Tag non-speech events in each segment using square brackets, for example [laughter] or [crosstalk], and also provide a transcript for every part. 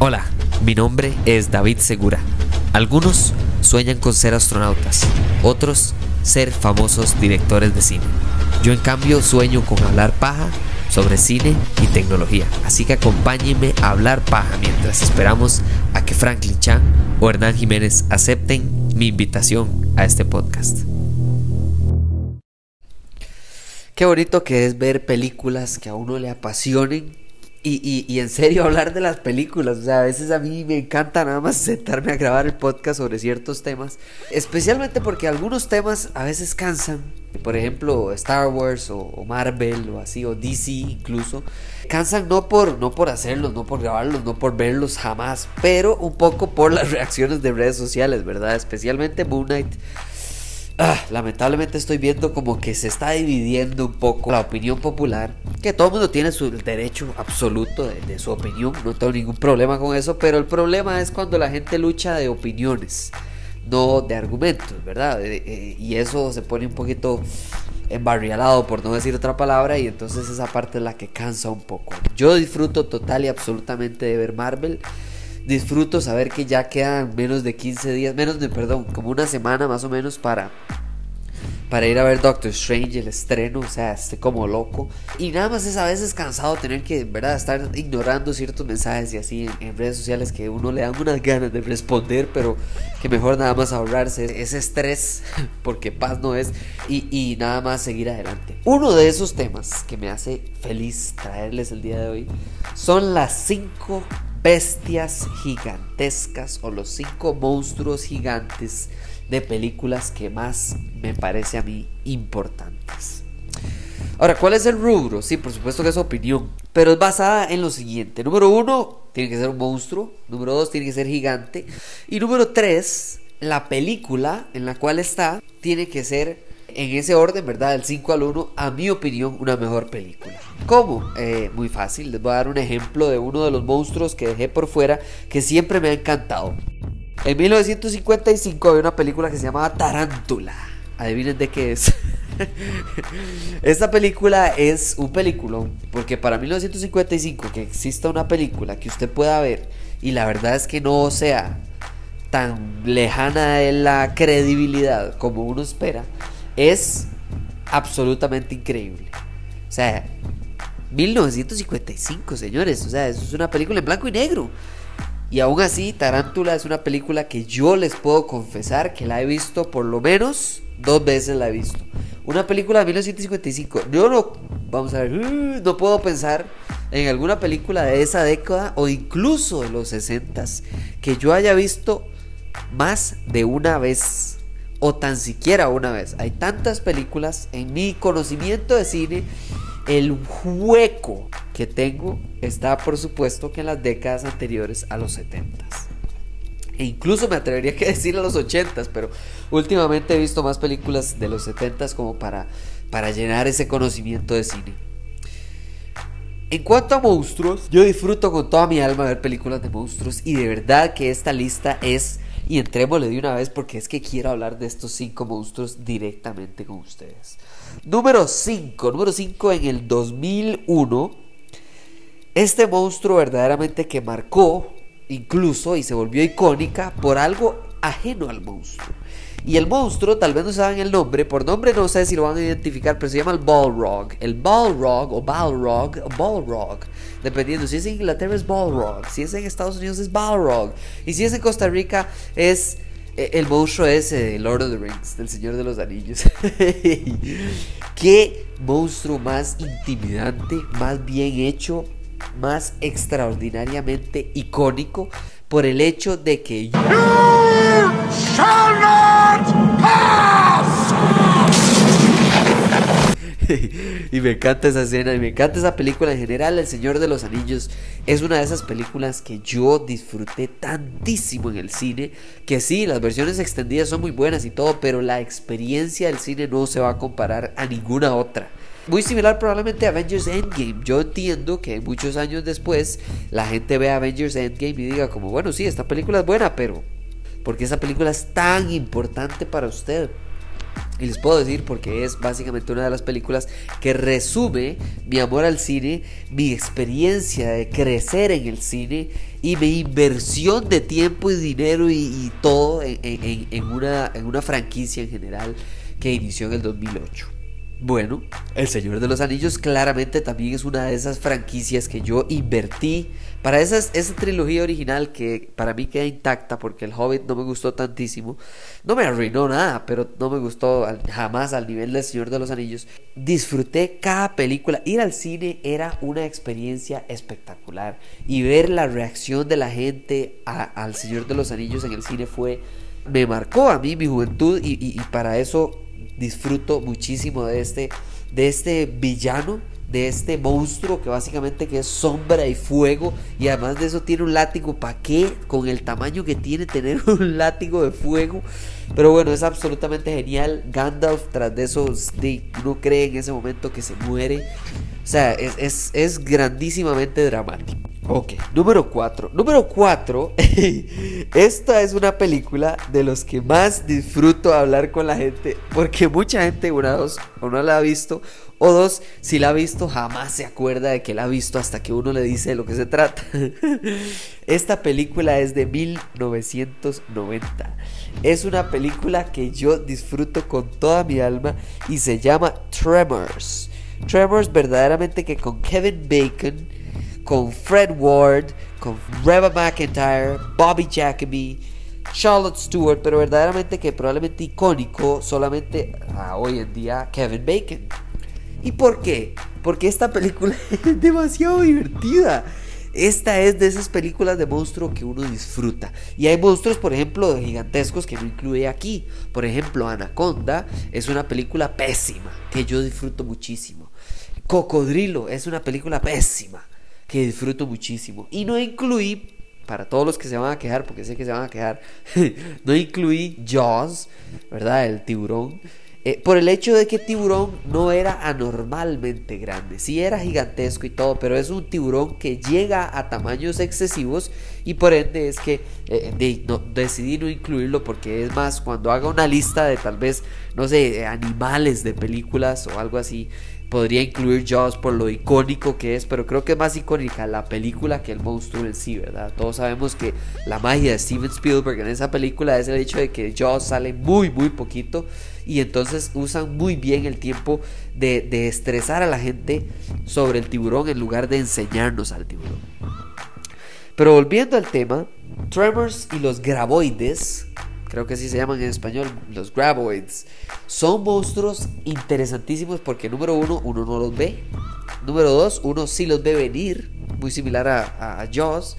Hola, mi nombre es David Segura. Algunos sueñan con ser astronautas, otros ser famosos directores de cine. Yo en cambio sueño con hablar paja sobre cine y tecnología. Así que acompáñenme a hablar paja mientras esperamos a que Franklin Chan o Hernán Jiménez acepten mi invitación a este podcast. Qué bonito que es ver películas que a uno le apasionen y, y, en serio [laughs] hablar de las películas. O sea, a veces a mí me encanta nada más sentarme a grabar el podcast sobre ciertos temas. Especialmente porque algunos temas a veces cansan. Por ejemplo, Star Wars o, Marvel o así, o DC incluso. Cansan no por, no por hacerlos, no por grabarlos, no por verlos jamás. Pero un poco por las [laughs] reacciones de redes sociales, ¿verdad? Especialmente Moon Knight Ah, lamentablemente estoy viendo como que se está dividiendo un poco la opinión popular. Que todo el mundo tiene su derecho absoluto de, su opinión. No tengo ningún problema con eso. Pero el problema es cuando la gente lucha de opiniones, no de argumentos, ¿verdad? Eh, eh, y eso se pone un poquito embarrialado, por no decir otra palabra. Y entonces esa parte es la que cansa un poco. Yo disfruto total y absolutamente de ver Marvel disfruto saber que ya quedan menos de 15 días, menos de, perdón, como una semana más o menos para, para ir a ver Doctor Strange, el estreno, o sea, estoy como loco. Y nada más es a veces cansado tener que, ¿verdad?, estar ignorando ciertos mensajes y así en, redes sociales que uno le dan unas ganas de responder, pero que mejor nada más ahorrarse ese estrés, [laughs] porque paz no es, y, y nada más seguir adelante. Uno de esos temas que me hace feliz traerles el día de hoy son las 5 bestias gigantescas o los cinco monstruos gigantes de películas que más me parece a mí importantes. Ahora, ¿cuál es el rubro? Sí, por supuesto que es opinión, pero es basada en lo siguiente. Número uno, tiene que ser un monstruo. Número dos, tiene que ser gigante. Y número tres, la película en la cual está tiene que ser en ese orden, ¿verdad? Del 5 al 1, a mi opinión, una mejor película. ¿Cómo? Eh, muy fácil, les voy a dar un ejemplo de uno de los monstruos que dejé por fuera que siempre me ha encantado. En 1955 había una película que se llamaba Tarántula. Adivinen de qué es. [laughs] Esta película es un peliculón, porque para 1955 que exista una película que usted pueda ver y la verdad es que no sea tan lejana de la credibilidad como uno espera, es absolutamente increíble. O sea, 1955, señores. O sea, eso es una película en blanco y negro. Y aún así, Tarántula es una película que yo les puedo confesar que la he visto por lo menos dos veces la he visto. Una película de 1955. Yo no, vamos a ver, uh, no puedo pensar en alguna película de esa década o incluso de los 60 que yo haya visto más de una vez o tan siquiera una vez. Hay tantas películas en mi conocimiento de cine. El hueco que tengo está por supuesto que en las décadas anteriores a los 70 E incluso me atrevería a [laughs] decir a los 80 pero últimamente he visto más películas de los 70 como para, para llenar ese conocimiento de cine. En cuanto a monstruos, yo disfruto con toda mi alma ver películas de monstruos y de verdad que esta lista es y entrémosle de una vez porque es que quiero hablar de estos cinco monstruos directamente con ustedes. Número 5. Número 5 en el 2001. Este monstruo verdaderamente que marcó incluso y se volvió icónica por algo ajeno al monstruo. Y el monstruo, tal vez no saben el nombre, por nombre no sé si lo van a identificar, pero se llama el Balrog. El Balrog o Balrog o Balrog, dependiendo si es en Inglaterra es Balrog, si es en Estados Unidos es Balrog, y si es en Costa Rica es eh, el monstruo ese de Lord of the Rings, del Señor de los Anillos. [laughs] Qué monstruo más intimidante, más bien hecho, más extraordinariamente icónico por el hecho de que y me encanta esa escena y me encanta esa película en general. El Señor de los Anillos es una de esas películas que yo disfruté tantísimo en el cine. Que sí, las versiones extendidas son muy buenas y todo, pero la experiencia del cine no se va a comparar a ninguna otra. Muy similar probablemente a Avengers Endgame. Yo entiendo que muchos años después la gente ve Avengers Endgame y diga como, bueno, sí, esta película es buena, pero ¿por qué esa película es tan importante para usted? Y les puedo decir porque es básicamente una de las películas que resume mi amor al cine, mi experiencia de crecer en el cine y mi inversión de tiempo y dinero y, todo en, una, en una franquicia en general que inició en el 2008. Bueno, El Señor de los Anillos claramente también es una de esas franquicias que yo invertí para esa trilogía original que para mí queda intacta porque el Hobbit no me gustó tantísimo. No me arruinó nada, pero no me gustó jamás al nivel del Señor de los Anillos. Disfruté cada película. Ir al cine era una experiencia espectacular. Y ver la reacción de la gente al Señor de los Anillos en el cine fue... Me marcó a mí mi juventud y para eso disfruto muchísimo de este, de este villano, de este monstruo que básicamente que es sombra y fuego y además de eso tiene un látigo. ¿Para qué? Con el tamaño que tiene tener [laughs] un látigo de fuego. Pero bueno, es absolutamente genial. Gandalf tras de eso uno cree en ese momento que se muere. O sea, es, es, es grandísimamente dramático. Ok, número 4. Número 4. [laughs] Esta es una película de los que más disfruto hablar con la gente. Porque mucha gente, una, dos, o no la ha visto. O dos, si la ha visto, jamás se acuerda de que la ha visto hasta que uno le dice de lo que se trata. [laughs] Esta película es de 1990. Es una película que yo disfruto con toda mi alma y se llama Tremors. Tremors verdaderamente que con Kevin Bacon con Fred Ward, con Reba McIntyre, Bobby Jacoby, Charlotte Stewart, pero verdaderamente que probablemente icónico solamente a hoy en día Kevin Bacon. ¿Y por qué? Porque esta película [laughs] es demasiado divertida. Esta es de esas películas de monstruo que uno disfruta. Y hay monstruos, por ejemplo, gigantescos que no incluye aquí. Por ejemplo, Anaconda es una película pésima que yo disfruto muchísimo. Cocodrilo es una película pésima que disfruto muchísimo. Y no incluí, para todos los que se van a quejar, porque sé que se van a quejar, [laughs] no incluí Jaws, ¿verdad? El tiburón. Eh, por el hecho de que tiburón no era anormalmente grande, sí era gigantesco y todo, pero es un tiburón que llega a tamaños excesivos y por ende es que eh, no, decidí no incluirlo porque es más, cuando haga una lista de tal vez, no sé, animales de películas o algo así, podría incluir Jaws por lo icónico que es, pero creo que es más icónica la película que el monstruo en sí, ¿verdad? Todos sabemos que la magia de Steven Spielberg en esa película es el hecho de que Jaws sale muy, muy poquito y entonces usan muy bien el tiempo de, de estresar a la gente sobre el tiburón en lugar de enseñarnos al tiburón. Pero volviendo al tema, Tremors y los graboides creo que así se llaman en español, los graboids, son monstruos interesantísimos porque número uno, uno no los ve. Número dos, uno sí los ve venir, muy similar a, a, Jaws.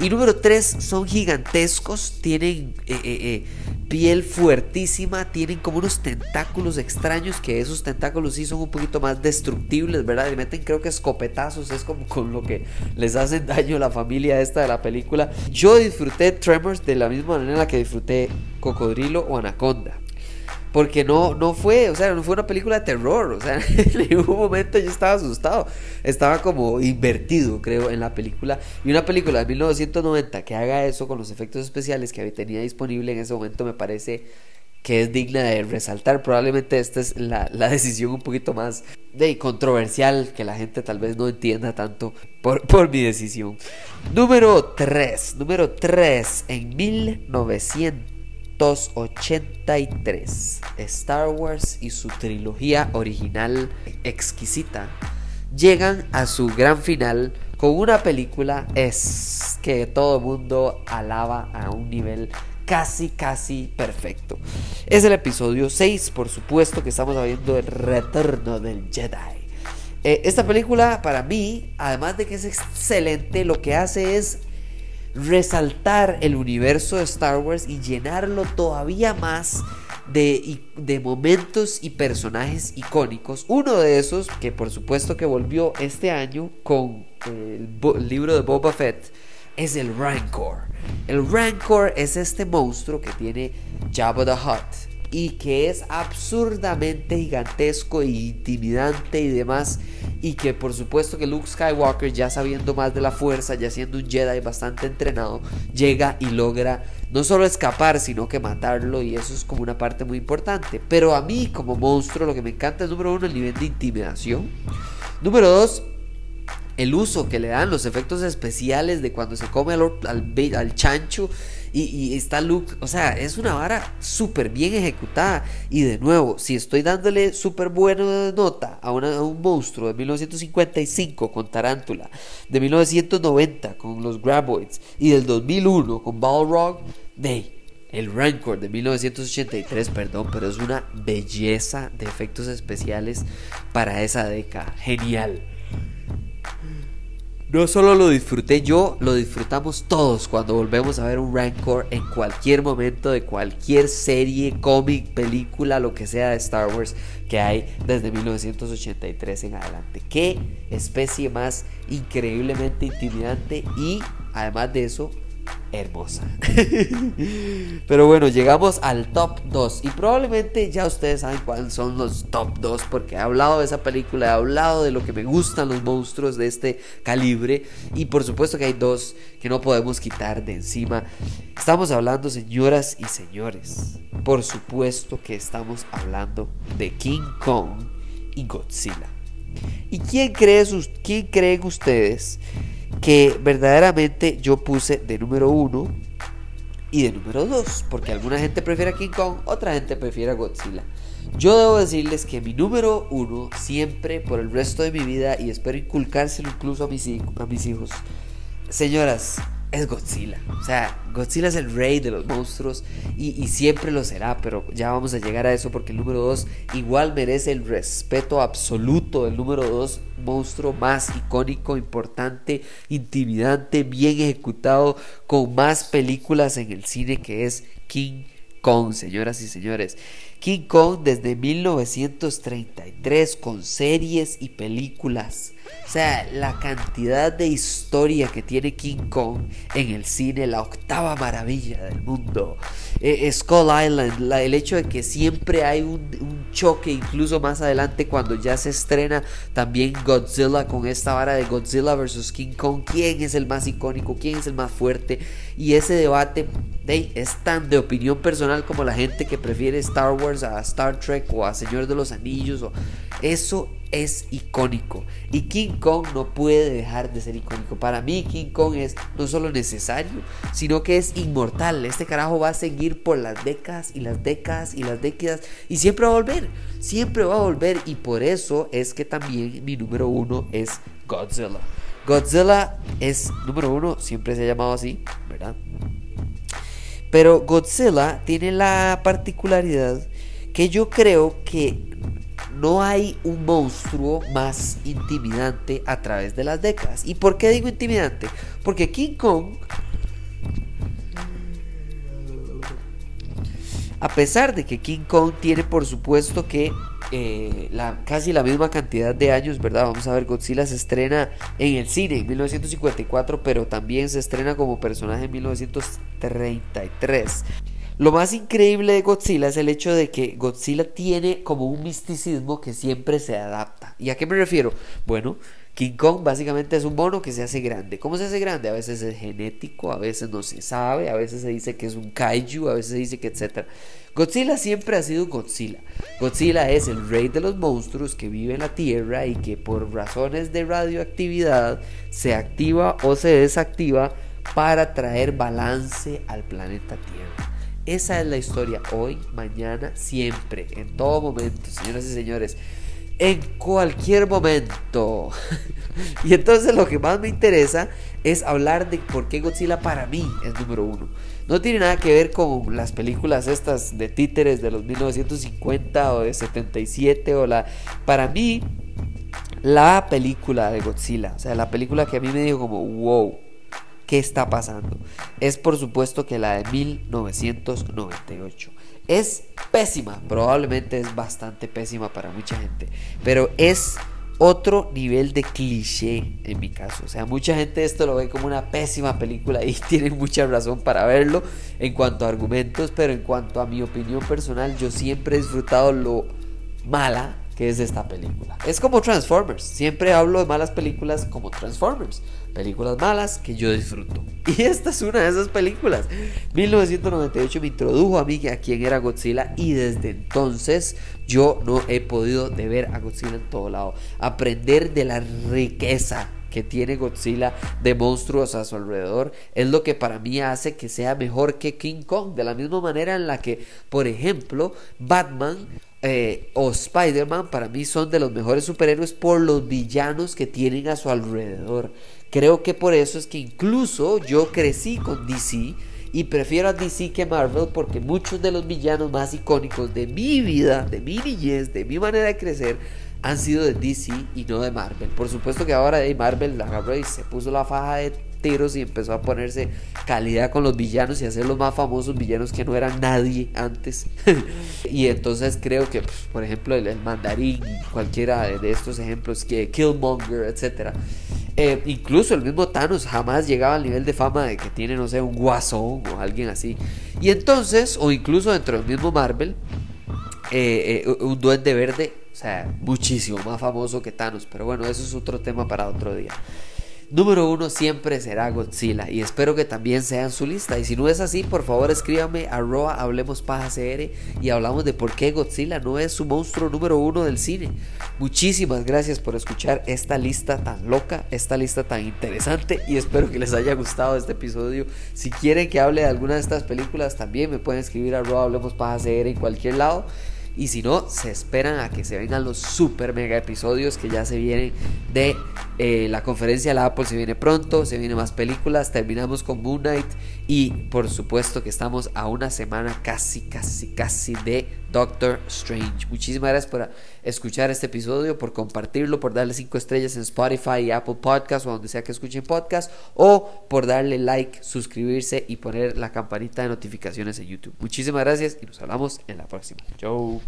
Y número tres, son gigantescos, tienen eh, eh, eh, piel fuertísima, tienen como unos tentáculos extraños, que esos tentáculos sí son un poquito más destructibles, ¿verdad? Y meten creo que escopetazos, es como con lo que les hacen daño a la familia esta de la película. Yo disfruté Tremors de la misma manera que disfruté Cocodrilo o Anaconda. Porque no, no fue, o sea, no fue una película de terror. O sea, [laughs] en un momento yo estaba asustado. Estaba como invertido, creo, en la película. Y una película de 1990 que haga eso con los efectos especiales que tenía disponible en ese momento me parece que es digna de resaltar. Probablemente esta es la, decisión un poquito más de controversial que la gente tal vez no entienda tanto por, por mi decisión. Número 3. Número 3. En 1900. 1983, Star Wars y su trilogía original exquisita llegan a su gran final con una película es que todo el mundo alaba a un nivel casi, casi perfecto. Es el episodio 6, por supuesto que estamos viendo el retorno del Jedi. Eh, esta película para mí, además de que es excelente, lo que hace es resaltar el universo de Star Wars y llenarlo todavía más de, de, momentos y personajes icónicos. Uno de esos, que por supuesto que volvió este año con el, libro de Boba Fett, es el Rancor. El Rancor es este monstruo que tiene Jabba the Hutt y que es absurdamente gigantesco e intimidante y demás y que por supuesto que Luke Skywalker ya sabiendo más de la fuerza, ya siendo un Jedi bastante entrenado, llega y logra no solo escapar, sino que matarlo y eso es como una parte muy importante. Pero a mí como monstruo lo que me encanta es número uno el nivel de intimidación. Número dos, el uso que le dan los efectos especiales de cuando se come al, al, chancho y, está Luke, o sea, es una vara súper bien ejecutada. Y de nuevo, si estoy dándole súper buena nota a, un monstruo de 1955 con Tarántula, de 1990 con los Graboids y del 2001 con Balrog, de el Rancor de 1983, perdón, pero es una belleza de efectos especiales para esa década. Genial. No solo lo disfruté yo, lo disfrutamos todos cuando volvemos a ver un Rancor en cualquier momento de cualquier serie, cómic, película, lo que sea de Star Wars que hay desde 1983 en adelante. Qué especie más increíblemente intimidante y además de eso hermosa. [laughs] Pero bueno, llegamos al top 2 y probablemente ya ustedes saben cuáles son los top 2 porque he hablado de esa película, he hablado de lo que me gustan los monstruos de este calibre y por supuesto que hay dos que no podemos quitar de encima. Estamos hablando, señoras y señores, por supuesto que estamos hablando de King Kong y Godzilla. ¿Y quién, cree sus, quién creen ustedes que verdaderamente yo puse de número uno y de número dos, porque alguna gente prefiere a King Kong, otra gente prefiere a Godzilla. Yo debo decirles que mi número uno siempre por el resto de mi vida y espero inculcárselo incluso a mis, a mis hijos. Señoras, es Godzilla. O sea, Godzilla es el rey de los monstruos y, siempre lo será, pero ya vamos a llegar a eso porque el número 2 igual merece el respeto absoluto del número 2, monstruo más icónico, importante, intimidante, bien ejecutado, con más películas en el cine que es King Kong, señoras y señores. King Kong desde 1933 con series y películas o sea, la cantidad de historia que tiene King Kong en el cine, la octava maravilla del mundo. Eh, eh, Skull Island, el hecho de que siempre hay un, choque, incluso más adelante cuando ya se estrena también Godzilla con esta vara de Godzilla vs. King Kong. ¿Quién es el más icónico? ¿Quién es el más fuerte? Y ese debate es tan de opinión personal como la gente que prefiere Star Wars a Star Trek o a Señor de los Anillos. O, eso es icónico. Y King Kong no puede dejar de ser icónico. Para mí King Kong es no solo necesario, sino que es inmortal. Este carajo va a seguir por las décadas y las décadas y las décadas. Y siempre va a volver. Siempre va a volver. Y por eso es que también mi número uno es Godzilla. Godzilla es número uno, siempre se ha llamado así, ¿verdad? Pero Godzilla tiene la particularidad que yo creo que no hay un monstruo más intimidante a través de las décadas. ¿Y por qué digo intimidante? Porque King Kong, a pesar de que King Kong tiene por supuesto que eh, casi la misma cantidad de años, ¿verdad? Vamos a ver, Godzilla se estrena en el cine en 1954, pero también se estrena como personaje en 1933. Lo más increíble de Godzilla es el hecho de que Godzilla tiene como un misticismo que siempre se adapta. ¿Y a qué me refiero? Bueno, King Kong básicamente es un mono que se hace grande. ¿Cómo se hace grande? A veces es genético, a veces no se sabe, a veces se dice que es un kaiju, a veces se dice que etc. Godzilla siempre ha sido Godzilla. Godzilla es el rey de los monstruos que vive en la Tierra y que por razones de radioactividad se activa o se desactiva para traer balance al planeta Tierra. Esa es la historia hoy, mañana, siempre, en todo momento, señoras y señores. En cualquier momento. [laughs] y entonces lo que más me interesa es hablar de por qué Godzilla para mí es número uno. No tiene nada que ver con las películas estas de títeres de los 1950 o de 77 o la... Para mí, la película de Godzilla, o sea, la película que a mí me dijo como, wow, ¿Qué está pasando? Es por supuesto que la de 1998. Es pésima, probablemente es bastante pésima para mucha gente, pero es otro nivel de cliché en mi caso. O sea, mucha gente esto lo ve como una pésima película y [laughs] tienen mucha razón para verlo en cuanto a argumentos, pero en cuanto a mi opinión personal, yo siempre he disfrutado lo mala que es esta película. Es como Transformers. Siempre hablo de malas películas como Transformers. Películas malas que yo disfruto. [laughs] Y esta es una de esas películas. 1998 me introdujo a mí a quien era Godzilla y desde entonces yo no he podido de ver a Godzilla en todo lado. Aprender de la riqueza que tiene Godzilla de monstruos a su alrededor es lo que para mí hace que sea mejor que King Kong. De la misma manera en la que, por ejemplo, Batman eh, o Spider-Man para mí son de los mejores superhéroes por los villanos que tienen a su alrededor. Creo que por eso es que incluso yo crecí con DC y prefiero a DC que Marvel porque muchos de los villanos más icónicos de mi vida, de mi niñez, de mi manera de crecer, han sido de DC y no de Marvel. Por supuesto que ahora de Marvel la se puso la faja de tiros y empezó a ponerse calidad con los villanos y hacer los más famosos villanos que no eran nadie antes. [laughs] y entonces creo que, por ejemplo, el, mandarín, cualquiera de estos ejemplos, que Killmonger, etcétera. Eh, incluso el mismo Thanos jamás llegaba al nivel de fama de que tiene, no sé, un guasón o alguien así. Y entonces, o incluso dentro del mismo Marvel, eh, eh, un duende verde, o sea, muchísimo más famoso que Thanos. Pero bueno, eso es otro tema para otro día número uno siempre será Godzilla y espero que también sea en su lista. Y si no es así, por favor escríbame a Roa Hablemos Paja CR y hablamos de por qué Godzilla no es su monstruo número uno del cine. Muchísimas gracias por escuchar esta lista tan loca, esta lista tan interesante y espero que les haya gustado este episodio. Si quieren que hable de alguna de estas películas, también me pueden escribir a Roa Hablemos Paja CR en cualquier lado. Y si no, se esperan a que se vengan los super mega episodios que ya se vienen de eh, la conferencia de la Apple. Se viene pronto, se vienen más películas. Terminamos con Moon Knight. Y por supuesto que estamos a una semana casi, casi, casi de Doctor Strange. Muchísimas gracias por escuchar este episodio, por compartirlo, por darle 5 estrellas en Spotify y Apple Podcast o donde sea que escuchen podcast. O por darle like, suscribirse y poner la campanita de notificaciones en YouTube. Muchísimas gracias y nos hablamos en la próxima. Chau.